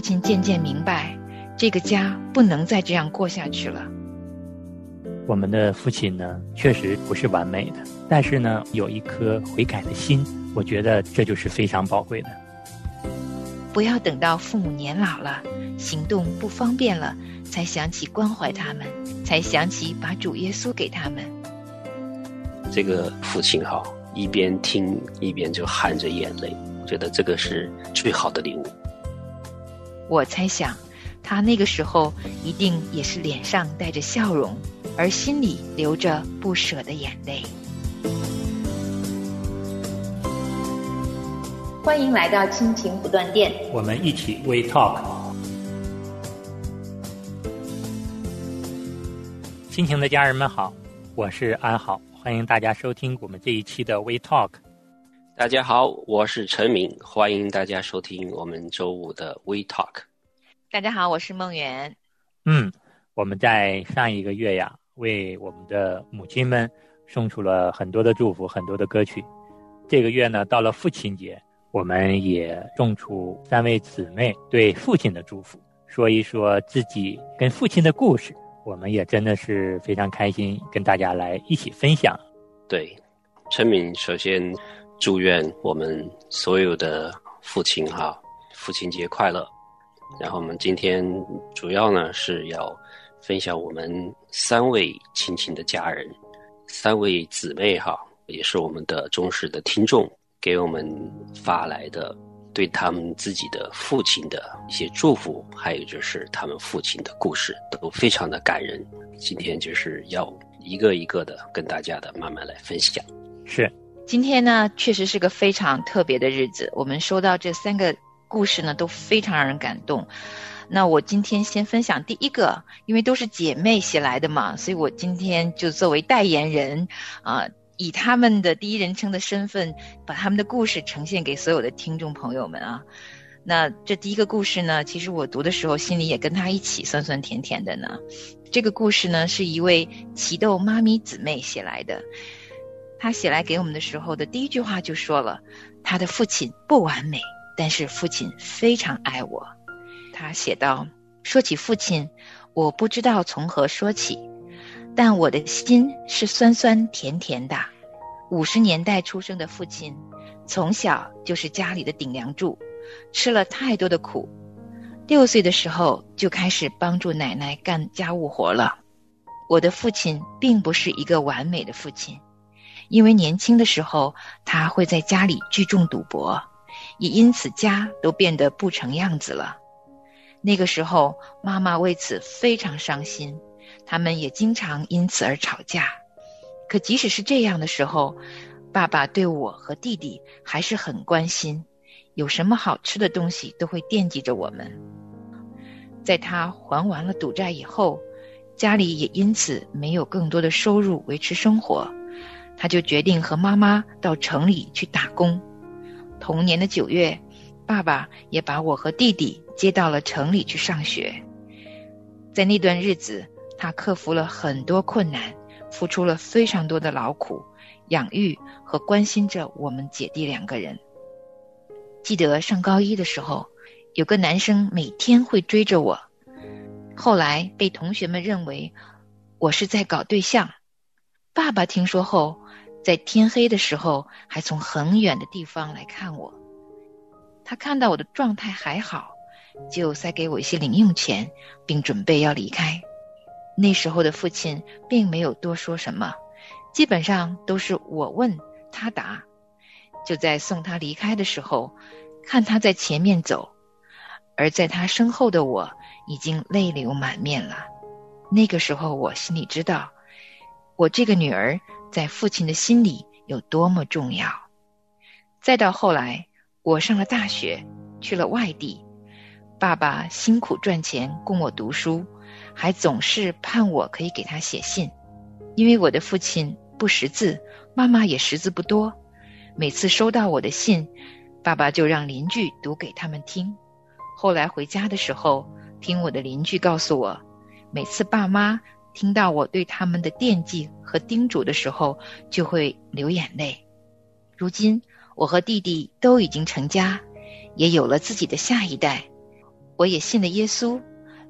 父亲渐渐明白，这个家不能再这样过下去了。我们的父亲呢，确实不是完美的，但是呢，有一颗悔改的心，我觉得这就是非常宝贵的。不要等到父母年老了，行动不方便了，才想起关怀他们，才想起把主耶稣给他们。这个父亲哈，一边听一边就含着眼泪，觉得这个是最好的礼物。我猜想，他那个时候一定也是脸上带着笑容。而心里流着不舍的眼泪。欢迎来到亲情不断电，我们一起 We Talk。亲情的家人们好，我是安好，欢迎大家收听我们这一期的 We Talk。大家好，我是陈明，欢迎大家收听我们周五的 We Talk。大家好，我是梦圆。嗯，我们在上一个月呀。为我们的母亲们送出了很多的祝福，很多的歌曲。这个月呢，到了父亲节，我们也送出三位姊妹对父亲的祝福，说一说自己跟父亲的故事。我们也真的是非常开心，跟大家来一起分享。对，陈敏首先祝愿我们所有的父亲哈，父亲节快乐。然后我们今天主要呢是要。分享我们三位亲情的家人，三位姊妹哈，也是我们的忠实的听众，给我们发来的对他们自己的父亲的一些祝福，还有就是他们父亲的故事，都非常的感人。今天就是要一个一个的跟大家的慢慢来分享。是，今天呢，确实是个非常特别的日子。我们收到这三个故事呢，都非常让人感动。那我今天先分享第一个，因为都是姐妹写来的嘛，所以我今天就作为代言人，啊，以他们的第一人称的身份，把他们的故事呈现给所有的听众朋友们啊。那这第一个故事呢，其实我读的时候心里也跟他一起酸酸甜甜的呢。这个故事呢，是一位奇豆妈咪姊妹写来的，他写来给我们的时候的第一句话就说了，他的父亲不完美，但是父亲非常爱我。他写道：“说起父亲，我不知道从何说起，但我的心是酸酸甜甜的。五十年代出生的父亲，从小就是家里的顶梁柱，吃了太多的苦。六岁的时候就开始帮助奶奶干家务活了。我的父亲并不是一个完美的父亲，因为年轻的时候他会在家里聚众赌博，也因此家都变得不成样子了。”那个时候，妈妈为此非常伤心，他们也经常因此而吵架。可即使是这样的时候，爸爸对我和弟弟还是很关心，有什么好吃的东西都会惦记着我们。在他还完了赌债以后，家里也因此没有更多的收入维持生活，他就决定和妈妈到城里去打工。同年的九月。爸爸也把我和弟弟接到了城里去上学，在那段日子，他克服了很多困难，付出了非常多的劳苦，养育和关心着我们姐弟两个人。记得上高一的时候，有个男生每天会追着我，后来被同学们认为我是在搞对象。爸爸听说后，在天黑的时候还从很远的地方来看我。他看到我的状态还好，就塞给我一些零用钱，并准备要离开。那时候的父亲并没有多说什么，基本上都是我问他答。就在送他离开的时候，看他在前面走，而在他身后的我已经泪流满面了。那个时候，我心里知道，我这个女儿在父亲的心里有多么重要。再到后来。我上了大学，去了外地，爸爸辛苦赚钱供我读书，还总是盼我可以给他写信，因为我的父亲不识字，妈妈也识字不多。每次收到我的信，爸爸就让邻居读给他们听。后来回家的时候，听我的邻居告诉我，每次爸妈听到我对他们的惦记和叮嘱的时候，就会流眼泪。如今。我和弟弟都已经成家，也有了自己的下一代。我也信了耶稣。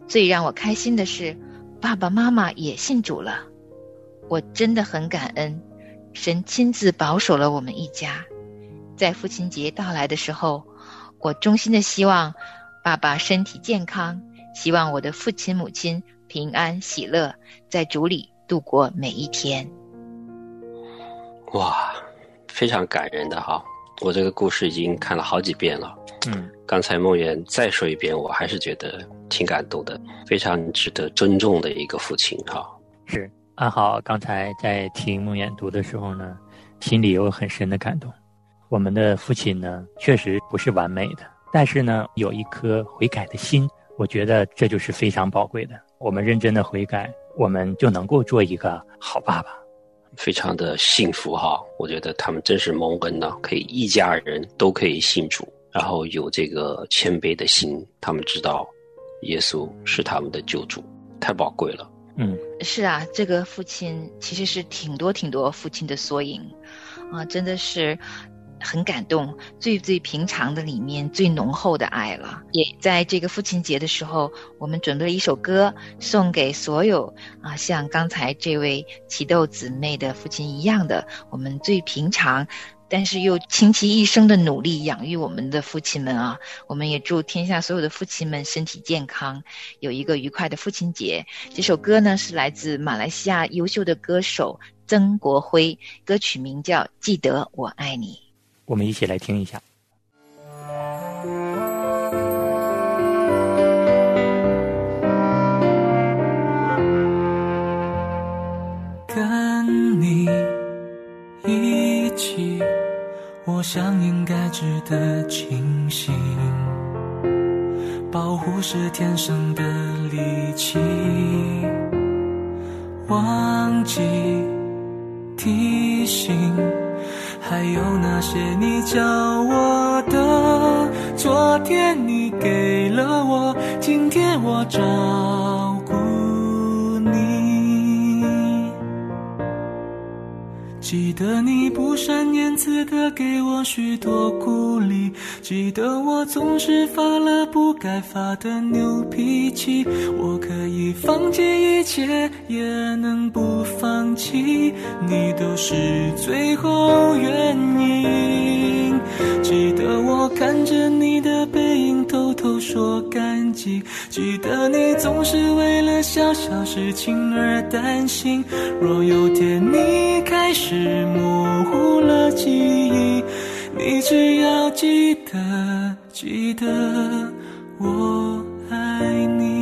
最让我开心的是，爸爸妈妈也信主了。我真的很感恩，神亲自保守了我们一家。在父亲节到来的时候，我衷心的希望爸爸身体健康，希望我的父亲母亲平安喜乐，在主里度过每一天。哇，非常感人的哈！我这个故事已经看了好几遍了。嗯，刚才梦圆再说一遍，我还是觉得挺感动的，非常值得尊重的一个父亲哈。是安好，刚才在听梦圆读的时候呢，心里有很深的感动。我们的父亲呢，确实不是完美的，但是呢，有一颗悔改的心，我觉得这就是非常宝贵的。我们认真的悔改，我们就能够做一个好爸爸。非常的幸福哈，我觉得他们真是蒙恩呢，可以一家人都可以信主，然后有这个谦卑的心，他们知道耶稣是他们的救主，太宝贵了。嗯，是啊，这个父亲其实是挺多挺多父亲的缩影，啊，真的是。很感动，最最平常的里面最浓厚的爱了。也在这个父亲节的时候，我们准备了一首歌送给所有啊，像刚才这位奇豆姊妹的父亲一样的，我们最平常，但是又倾其一生的努力养育我们的父亲们啊。我们也祝天下所有的父亲们身体健康，有一个愉快的父亲节。这首歌呢是来自马来西亚优秀的歌手曾国辉，歌曲名叫《记得我爱你》。我们一起来听一下。跟你一起，我想应该值得庆幸。保护是天生的利器，忘记提醒。还有那些你教我的，昨天你给了我，今天我找记得你不善言辞的给我许多鼓励，记得我总是发了不该发的牛脾气。我可以放弃一切，也能不放弃，你都是最后原因。记得我看着你的背影，偷偷说感激。记得你总是为了小小事情而担心。若有天你开始模糊了记忆，你只要记得，记得我爱你。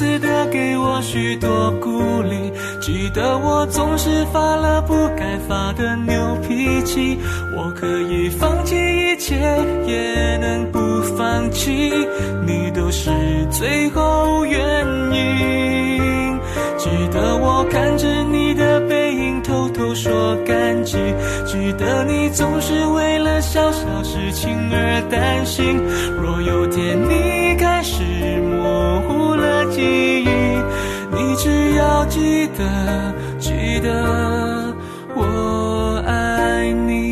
善言辞的给我许多鼓励。记得我总是发了不该发的牛脾气，我可以放弃一切，也能不放弃，你都是最后原因。记得我看着你的背影，偷偷说感激。记得你总是为了小小事情而担心，若有天你开始记忆。你只要记得，记得我爱你。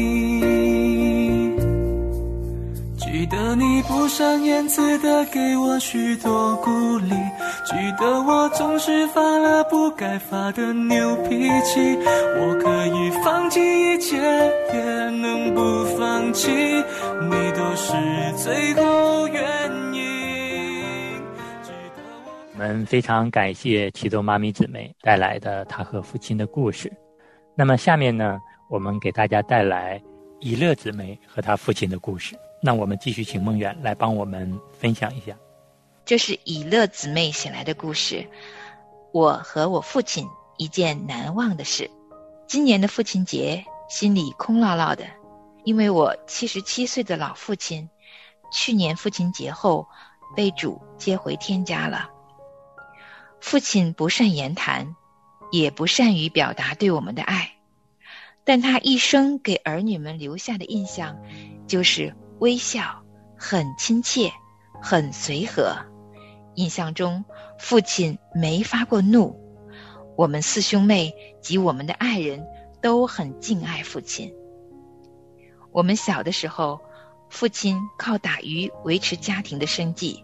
记得你不善言辞的给我许多鼓励，记得我总是发了不该发的牛脾气。我可以放弃一切，也能不放弃，你都是最后愿我们非常感谢启奏妈咪姊妹带来的她和父亲的故事。那么下面呢，我们给大家带来以乐姊妹和她父亲的故事。那我们继续请梦远来帮我们分享一下。这是以乐姊妹写来的故事。我和我父亲一件难忘的事。今年的父亲节，心里空落落的，因为我七十七岁的老父亲，去年父亲节后被主接回天家了。父亲不善言谈。也不善于表达对我们的爱，但他一生给儿女们留下的印象，就是微笑，很亲切，很随和。印象中，父亲没发过怒。我们四兄妹及我们的爱人都很敬爱父亲。我们小的时候，父亲靠打鱼维持家庭的生计，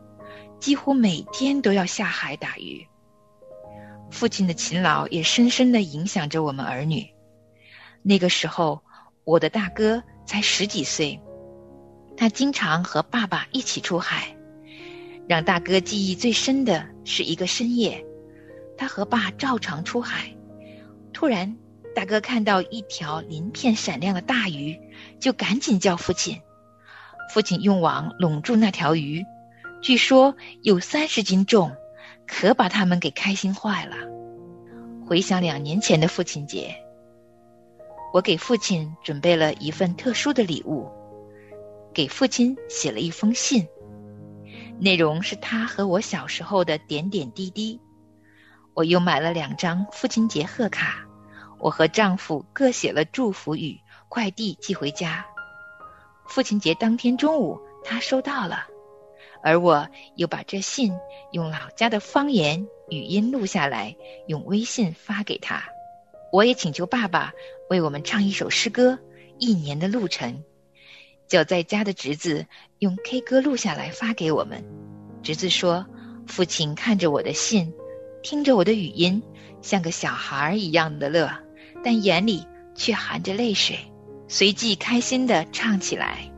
几乎每天都要下海打鱼。父亲的勤劳也深深的影响着我们儿女。那个时候，我的大哥才十几岁，他经常和爸爸一起出海。让大哥记忆最深的是一个深夜，他和爸照常出海，突然，大哥看到一条鳞片闪亮的大鱼，就赶紧叫父亲。父亲用网拢住那条鱼，据说有三十斤重。可把他们给开心坏了。回想两年前的父亲节，我给父亲准备了一份特殊的礼物，给父亲写了一封信，内容是他和我小时候的点点滴滴。我又买了两张父亲节贺卡，我和丈夫各写了祝福语，快递寄回家。父亲节当天中午，他收到了。而我又把这信用老家的方言语音录下来，用微信发给他。我也请求爸爸为我们唱一首诗歌《一年的路程》，叫在家的侄子用 K 歌录下来发给我们。侄子说：“父亲看着我的信，听着我的语音，像个小孩一样的乐，但眼里却含着泪水。”随即开心地唱起来。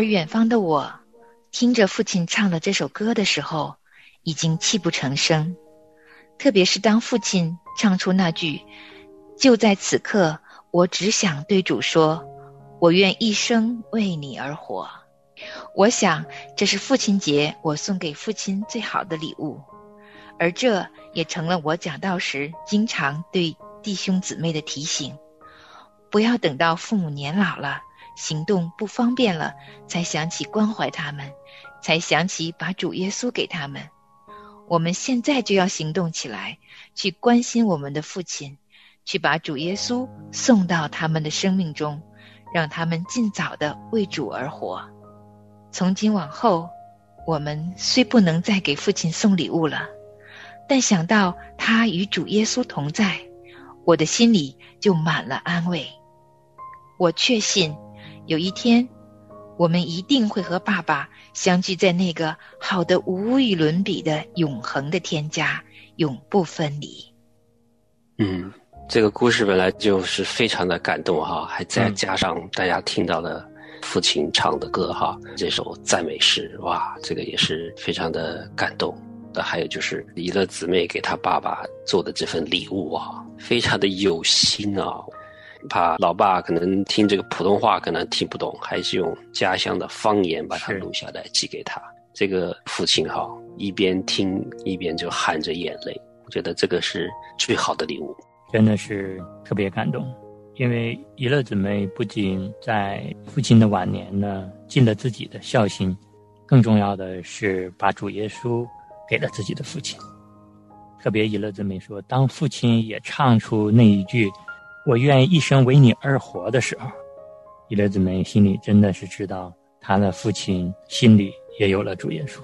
而远方的我，听着父亲唱的这首歌的时候，已经泣不成声。特别是当父亲唱出那句“就在此刻，我只想对主说，我愿一生为你而活”，我想这是父亲节我送给父亲最好的礼物，而这也成了我讲道时经常对弟兄姊妹的提醒：不要等到父母年老了。行动不方便了，才想起关怀他们，才想起把主耶稣给他们。我们现在就要行动起来，去关心我们的父亲，去把主耶稣送到他们的生命中，让他们尽早的为主而活。从今往后，我们虽不能再给父亲送礼物了，但想到他与主耶稣同在，我的心里就满了安慰。我确信。有一天，我们一定会和爸爸相聚在那个好的无与伦比的永恒的天家，永不分离。嗯，这个故事本来就是非常的感动哈，还再加上大家听到的父亲唱的歌哈，这首赞美诗哇，这个也是非常的感动。那还有就是怡乐姊妹给他爸爸做的这份礼物啊，非常的有心啊。怕老爸可能听这个普通话可能听不懂，还是用家乡的方言把它录下来寄给他。这个父亲哈，一边听一边就含着眼泪，我觉得这个是最好的礼物，真的是特别感动。因为怡乐姊妹不仅在父亲的晚年呢尽了自己的孝心，更重要的是把主耶稣给了自己的父亲。特别怡乐姊妹说，当父亲也唱出那一句。我愿一生为你而活的时候，伊勒姊妹心里真的是知道，他的父亲心里也有了主耶稣。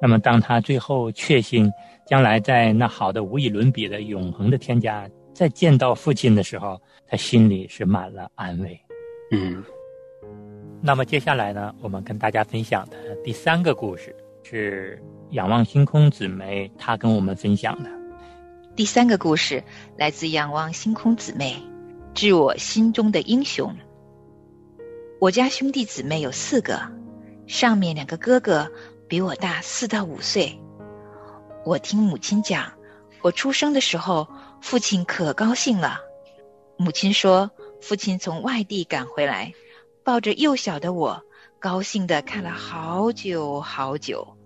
那么，当他最后确信将来在那好的无与伦比的永恒的天家再见到父亲的时候，他心里是满了安慰。嗯。那么接下来呢，我们跟大家分享的第三个故事是仰望星空姊妹她跟我们分享的。第三个故事来自仰望星空姊妹，致我心中的英雄。我家兄弟姊妹有四个，上面两个哥哥比我大四到五岁。我听母亲讲，我出生的时候，父亲可高兴了。母亲说，父亲从外地赶回来，抱着幼小的我，高兴的看了好久好久。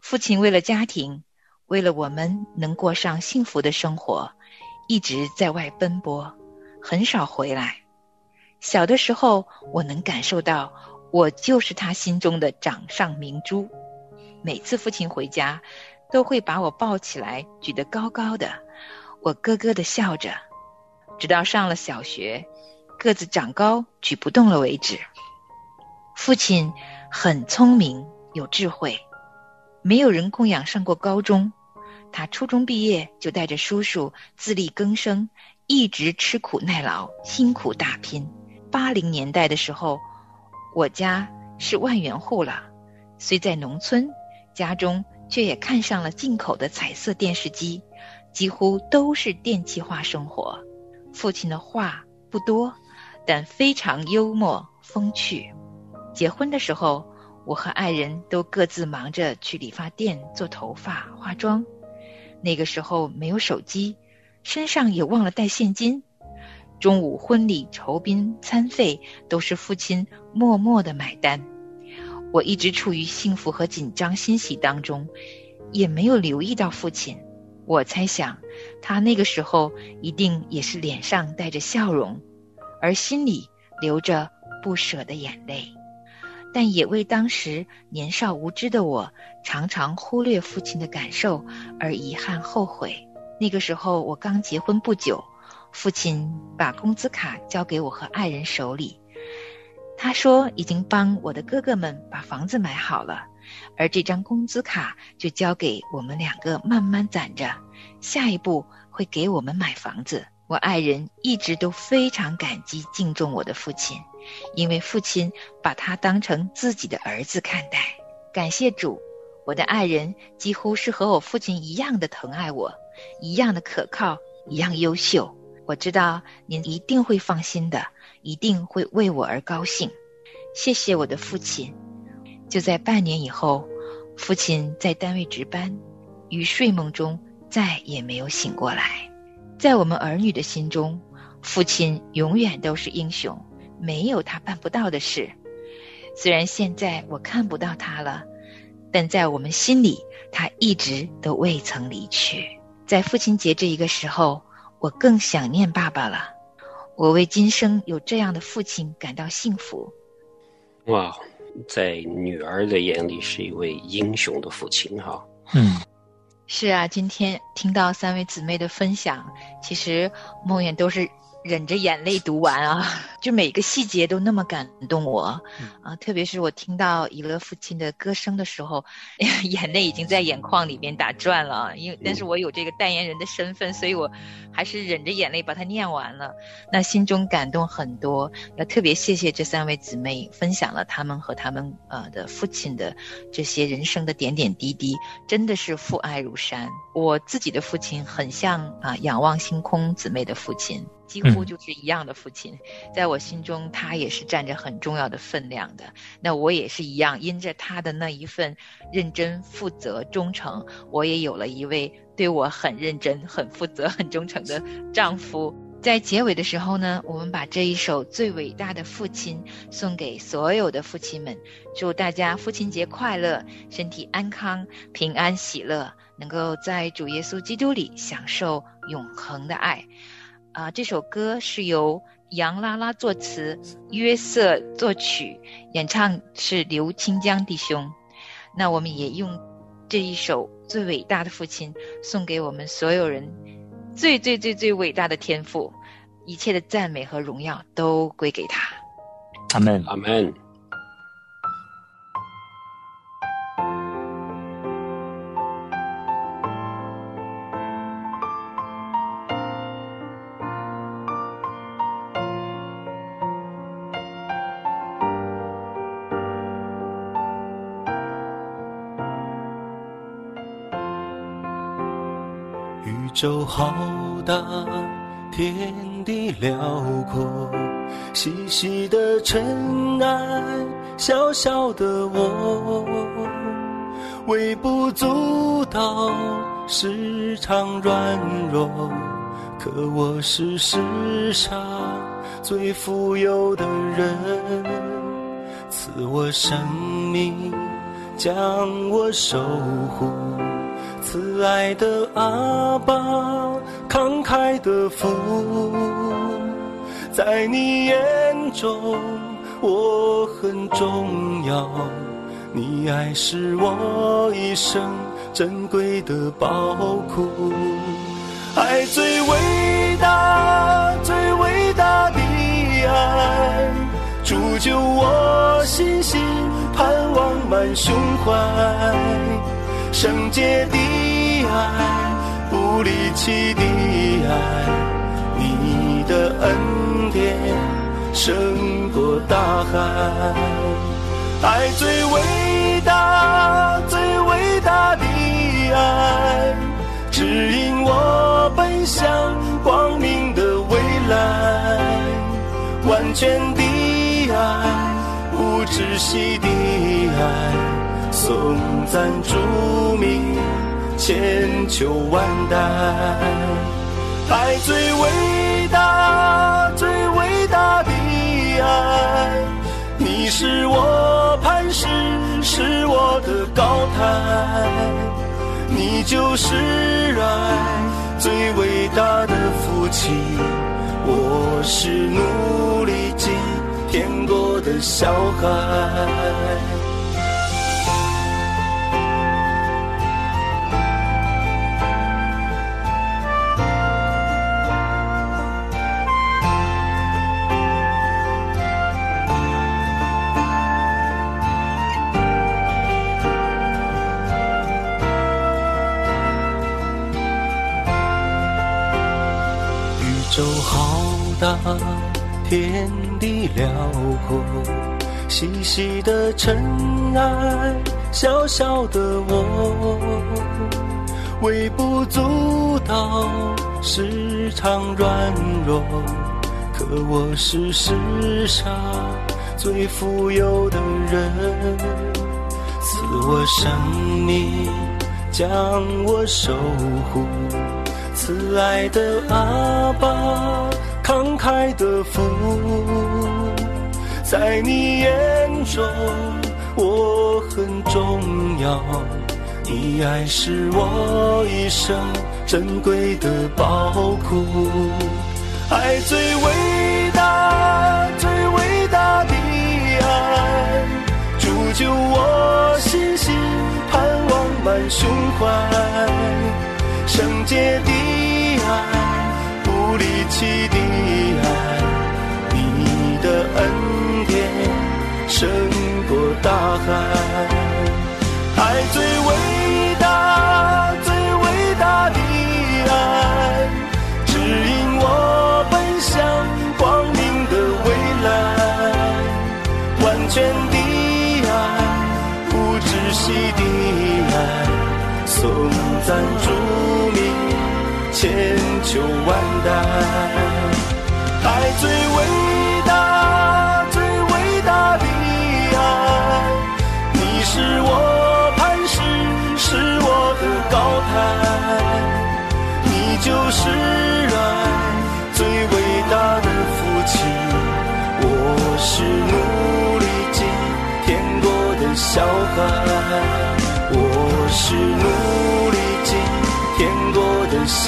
父亲为了家庭。为了我们能过上幸福的生活，一直在外奔波，很少回来。小的时候，我能感受到，我就是他心中的掌上明珠。每次父亲回家，都会把我抱起来，举得高高的，我咯咯的笑着，直到上了小学，个子长高，举不动了为止。父亲很聪明，有智慧，没有人供养上过高中。他初中毕业就带着叔叔自力更生，一直吃苦耐劳，辛苦打拼。八零年代的时候，我家是万元户了，虽在农村，家中却也看上了进口的彩色电视机，几乎都是电气化生活。父亲的话不多，但非常幽默风趣。结婚的时候，我和爱人都各自忙着去理发店做头发、化妆。那个时候没有手机，身上也忘了带现金。中午婚礼酬宾餐费都是父亲默默的买单。我一直处于幸福和紧张欣喜当中，也没有留意到父亲。我猜想，他那个时候一定也是脸上带着笑容，而心里流着不舍的眼泪。但也为当时年少无知的我，常常忽略父亲的感受而遗憾后悔。那个时候我刚结婚不久。父亲把工资卡交给我和爱人手里，他说已经帮我的哥哥们把房子买好了，而这张工资卡就交给我们两个慢慢攒着，下一步会给我们买房子。我爱人一直都非常感激敬重我的父亲，因为父亲把他当成自己的儿子看待。感谢主，我的爱人几乎是和我父亲一样的疼爱我，一样的可靠，一样优秀。我知道您一定会放心的，一定会为我而高兴。谢谢我的父亲。就在半年以后，父亲在单位值班，于睡梦中再也没有醒过来。在我们儿女的心中，父亲永远都是英雄，没有他办不到的事。虽然现在我看不到他了，但在我们心里，他一直都未曾离去。在父亲节这一个时候。我更想念爸爸了，我为今生有这样的父亲感到幸福。哇，在女儿的眼里是一位英雄的父亲哈。嗯，是啊，今天听到三位姊妹的分享，其实梦魇都是。忍着眼泪读完啊，就每个细节都那么感动我，啊，特别是我听到以乐父亲的歌声的时候，眼泪已经在眼眶里边打转了。因为，但是我有这个代言人的身份，所以我还是忍着眼泪把它念完了。那心中感动很多，要特别谢谢这三位姊妹分享了他们和他们呃的父亲的这些人生的点点滴滴，真的是父爱如山。我自己的父亲很像啊，仰望星空姊妹的父亲。几乎就是一样的父亲，在我心中，他也是占着很重要的分量的。那我也是一样，因着他的那一份认真、负责、忠诚，我也有了一位对我很认真、很负责、很忠诚的丈夫。在结尾的时候呢，我们把这一首最伟大的父亲送给所有的父亲们，祝大家父亲节快乐，身体安康、平安喜乐，能够在主耶稣基督里享受永恒的爱。啊，这首歌是由杨拉拉作词，约瑟作曲，演唱是刘清江弟兄。那我们也用这一首最伟大的父亲送给我们所有人，最最最最伟大的天赋，一切的赞美和荣耀都归给他。阿门，阿门。宇宙浩大，天地辽阔，细细的尘埃，小小的我，微不足道，时常软弱，可我是世上最富有的人，赐我生命，将我守护。慈爱的阿爸，慷慨的父，在你眼中我很重要。你爱是我一生珍贵的宝库，爱最伟大，最伟大的爱，铸就我信心，盼望满胸怀，圣洁不离弃的爱，你的恩典胜过大海。爱最伟大，最伟大的爱，指引我奔向光明的未来。完全的爱，不窒息的爱，颂赞主名。千秋万代。爱最伟大，最伟大的爱，你是我磐石，是我的高台，你就是爱最伟大的父亲，我是努力进天国的小孩。大，天地辽阔，细细的尘埃，小小的我，微不足道，时常软弱，可我是世上最富有的人，赐我生命，将我守护。慈爱的阿爸，慷慨的福，在你眼中我很重要。你爱是我一生珍贵的宝库，爱最伟大，最伟大的爱，铸就我信心，盼望满胸怀。圣洁的爱，不离弃的爱，你的恩典胜过大海，爱最伟大，最伟大的爱，指引我奔向光明的未来，完全的爱，不窒息的爱，颂赞主。千秋万代，爱最伟大，最伟大的爱，你是我磐石，是我的高台，你就是爱最伟大的父亲，我是努力今天国的小孩，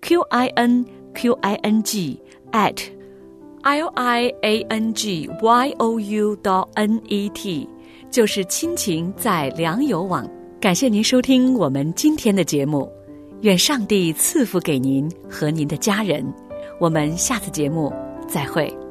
q i n q i n g at l i a n g y o u dot n e t，就是亲情在良友网。感谢您收听我们今天的节目，愿上帝赐福给您和您的家人。我们下次节目再会。